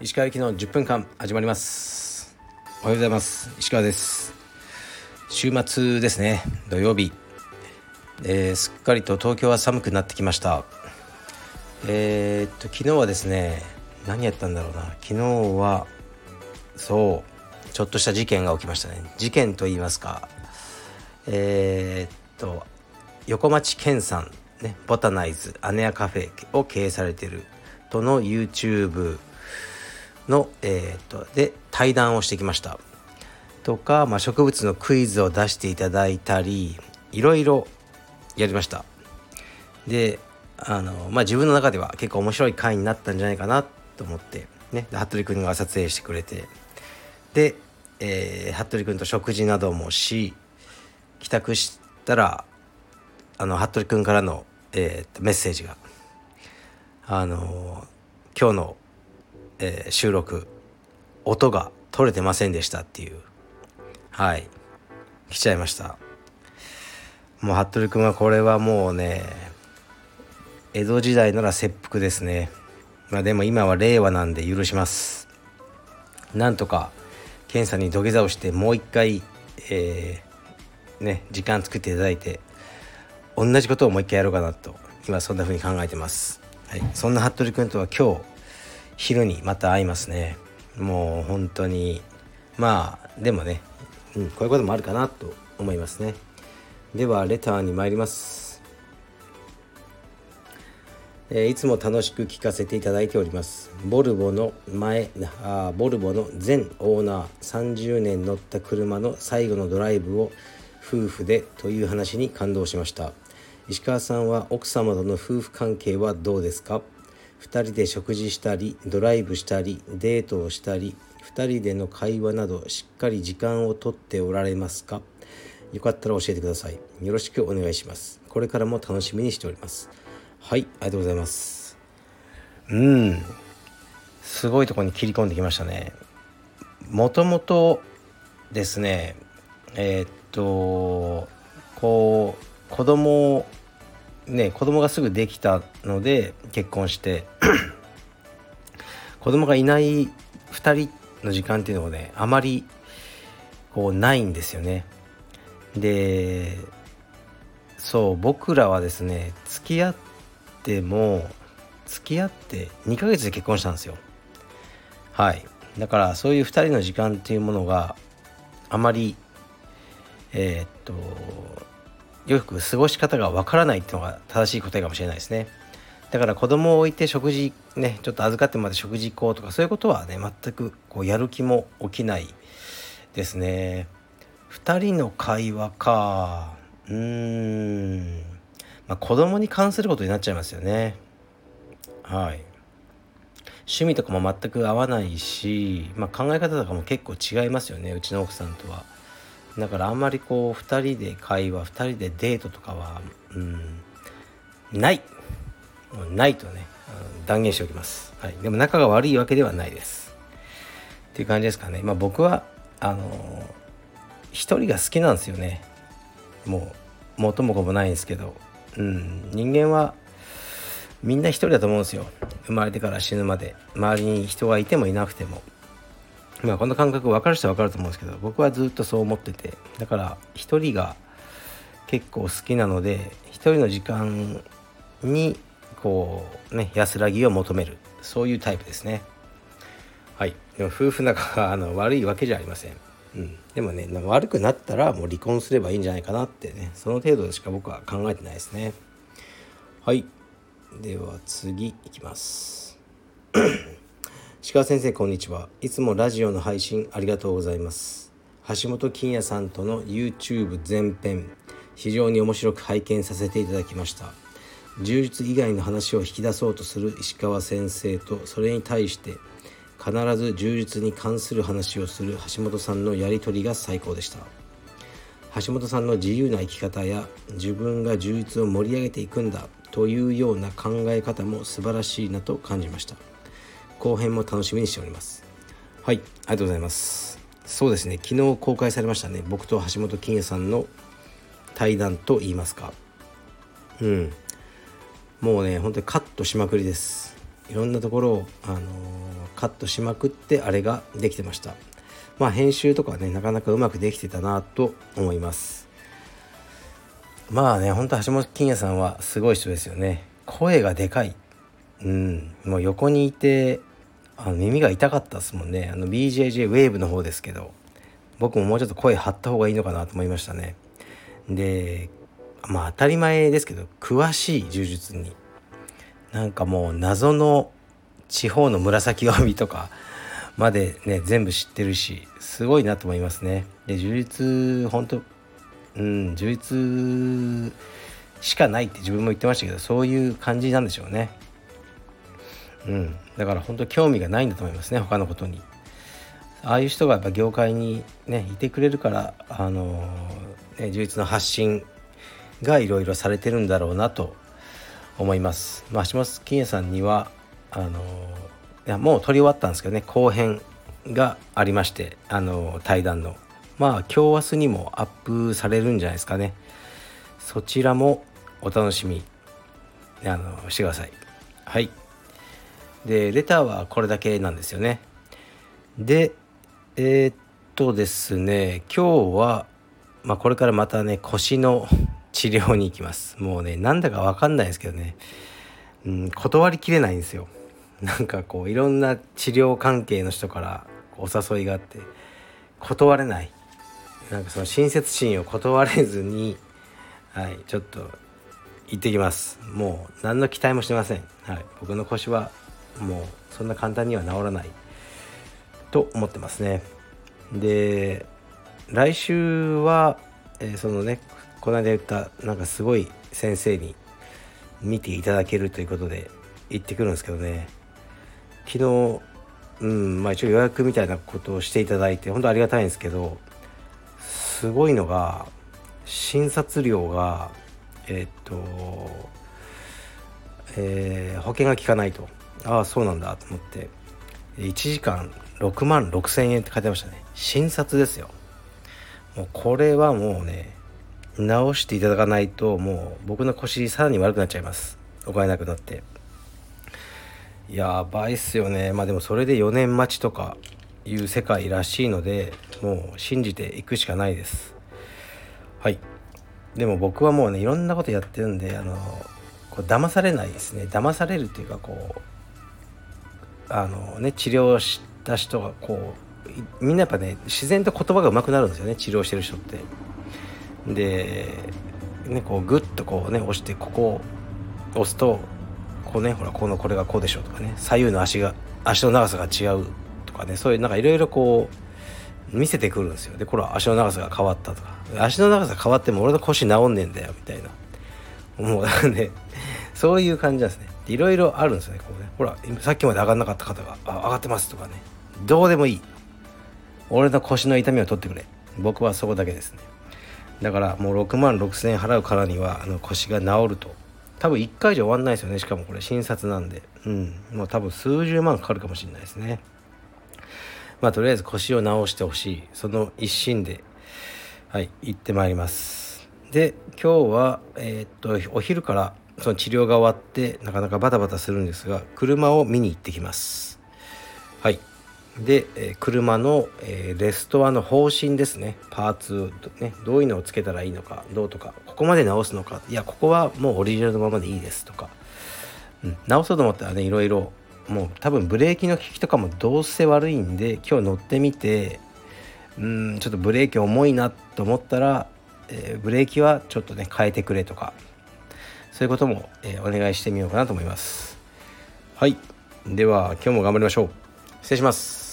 石川行きの10分間始まります。おはようございます。石川です。週末ですね。土曜日、えー、すっかりと東京は寒くなってきました。えー、っと昨日はですね何やったんだろうな。昨日はそうちょっとした事件が起きましたね。事件と言いますか。えー、っと横町健さんねボタナイズアネアカフェを経営されてるとの YouTube の、えー、っとで対談をしてきました。とか、まあ、植物のクイズを出していただいたりいろいろやりました。であのまあ自分の中では結構面白い回になったんじゃないかなと思ってね服部君が撮影してくれてで、えー、服部君と食事などもし帰宅したらあの服部君からの、えー、メッセージがあの今日の、えー、収録音が取れてませんでしたっていうはい来ちゃいました。もう服部君はこれはもうね江戸時代なら切腹ですね。まあでも今は令和なんで許します。なんとか検査に土下座をしてもう一回、えー、ね時間作っていただいて同じことをもう一回やろうかなと今そんな風に考えてます、はい、そんな服部君とは今日昼にまた会いますね。もう本当にまあでもねうん、こういうこともあるかなと思いますね。ではレターに参ります、えー、いつも楽しく聞かせていただいております。ボルボの前あボルボの前オーナー30年乗った車の最後のドライブを夫婦でという話に感動しました。石川さんは奥様との夫婦関係はどうですか？2人で食事したりドライブしたりデートをしたり2人での会話などしっかり時間をとっておられますか？よかったら教えてください。よろしくお願いします。これからも楽しみにしております。はいありがとうございます。うん。すごいとこに切り込んできましたね。もともとですねえー、っとこう子供ね子供がすぐできたので結婚して 子供がいない2人の時間っていうのがねあまりこうないんですよね。でそう僕らはですね付き合っても付き合って2ヶ月で結婚したんですよ。はい。だからそういう2人の時間っていうものがあまりえー、っとよく過ごし方がわからないっていうのが正しい答えかもしれないですね。だから子供を置いて食事ねちょっと預かってまで食事行こうとかそういうことはね全くこうやる気も起きないですね。2人の会話か。うーん。まあ子供に関することになっちゃいますよね。はい。趣味とかも全く合わないし、まあ、考え方とかも結構違いますよね。うちの奥さんとは。だからあんまりこう2人で会話2人でデートとかはうんない。ないとね断言しておきます、はい、でも仲が悪いわけではないです。っていう感じですかね。まあ僕はあの一人が好きなんですよね。もう元も子もないんですけど。うん。人間はみんな一人だと思うんですよ。生まれてから死ぬまで。周りに人がいてもいなくても。まあこの感覚分かる人は分かると思うんですけど僕はずっとそう思っててだから一人が結構好きなので一人の時間にこうね安らぎを求めるそういうタイプですね。はい。でも夫婦仲があの悪いわけじゃありません。うん、でもね悪くなったらもう離婚すればいいんじゃないかなってねその程度しか僕は考えてないですね。はい。では次いきます。鹿先生こんにちは。いつもラジオの配信ありがとうございます。橋本金也さんとの YouTube 全編非常に面白く拝見させていただきました。充実以外の話を引き出そうとする石川先生とそれに対して必ず充実に関する話をする橋本さんのやり取りが最高でした。橋本さんの自由な生き方や自分が充実を盛り上げていくんだというような考え方も素晴らしいなと感じました。後編も楽しみにしております。はい。ありがとうございます。そうですね。昨日公開されましたね。僕と橋本金也さんの対談と言いますか。うん。もうね本当にカットしまくりです。いろんなところを、あのー、カットしまくってあれができてました。まあ編集とかねなかなかうまくできてたなと思います。まあねほんと橋本金也さんはすごい人ですよね。声がでかい。うん。もう横にいてあの耳が痛かったですもんね。あの BJJ ウェーブの方ですけど僕ももうちょっと声張った方がいいのかなと思いましたね。でまあ当たり前ですけど詳しい柔術になんかもう謎の地方の紫帯とかまでね全部知ってるしすごいなと思いますね。で柔術本当うん充実しかないって自分も言ってましたけどそういう感じなんでしょうね。うん。だから本当興味がないんだと思いますね他のことに。ああいう人がやっぱ業界にねいてくれるからあのね充実の発信がいろいろされてるんだろうなと思います。まあ橋本金也さんにはあのいやもう撮り終わったんですけどね後編がありましてあの対談の。まあ今日明日にもアップされるんじゃないですかね。そちらもお楽しみあのしてください。はい。でレターはこれだけなんですよね。でえー、っとですね今日は、まあ、これからまたね腰の治療に行きます。もうねなんだか分かんないですけどね、うん、断りきれないんですよ。なんかこういろんな治療関係の人からお誘いがあって断れない。なんかその親切心を断れずにはいちょっと行ってきます。もう何の期待もしてません。はい僕の腰はもうそんな簡単には治らないと思ってますね。で来週は、えー、そのねこの間言ったなんかすごい先生に見ていただけるということで行ってくるんですけどね。昨日うんまあ一応予約みたいなことをしていただいて本当ありがたいんですけどすごいのが診察料がえー、っと、えー、保険が効かないと。ああそうなんだと思って。1時間6万6千円って書いてましたね。診察ですよ。もうこれはもうね直していただかないともう僕の腰さらに悪くなっちゃいます。お金なくなって。やばいっすよね。まあでもそれで4年待ちとかいう世界らしいのでもう信じていくしかないです。はい。でも僕はもうねいろんなことやってるんであのこう騙されないですね。騙されるっていうかこうあのね治療した人がこうみんなやっぱね自然と言葉が上手くなるんですよね治療してる人って。でねこうグッとこうね押してここを押すとこうねほらこのこれがこうでしょうとかね左右の足が足の長さが違うとかねそういうなんかいろいろこう見せてくるんですよ。でこれは足の長さが変わったとか。足の長さ変わっても俺の腰治んねえんだよみたいな。もうねそういう感じなんですね。いろいろあるんですねこうね。ほらさっきまで上がんなかった方が。上がってますとかね。どうでもいい。俺の腰の痛みを取ってくれ。僕はそこだけですね。だからもう6万6,000円払うからにはあの腰が治ると。多分1回じゃ終わんないですよね。しかもこれ診察なんで。うん。もう多分数十万かかるかもしれないですね。まあとりあえず腰を治してほしい。その一心ではい行ってまいります。で今日はえー、っとお昼からその治療が終わってなかなかバタバタするんですが車を見に行ってきます。はい。で、え、車の、え、レストアの方針ですね。パーツ、ね、どういうのをつけたらいいのかどうとかここまで直すのか。いやここはもうオリジナルのままでいいですとか、うん、直そうと思ったらねいろいろもう多分ブレーキの効きとかもどうせ悪いんで今日乗ってみてうんちょっとブレーキ重いなと思ったら、えー、ブレーキはちょっとね変えてくれとか。そういうことも、えー、お願いしてみようかなと思います。はい。では今日も頑張りましょう。失礼します。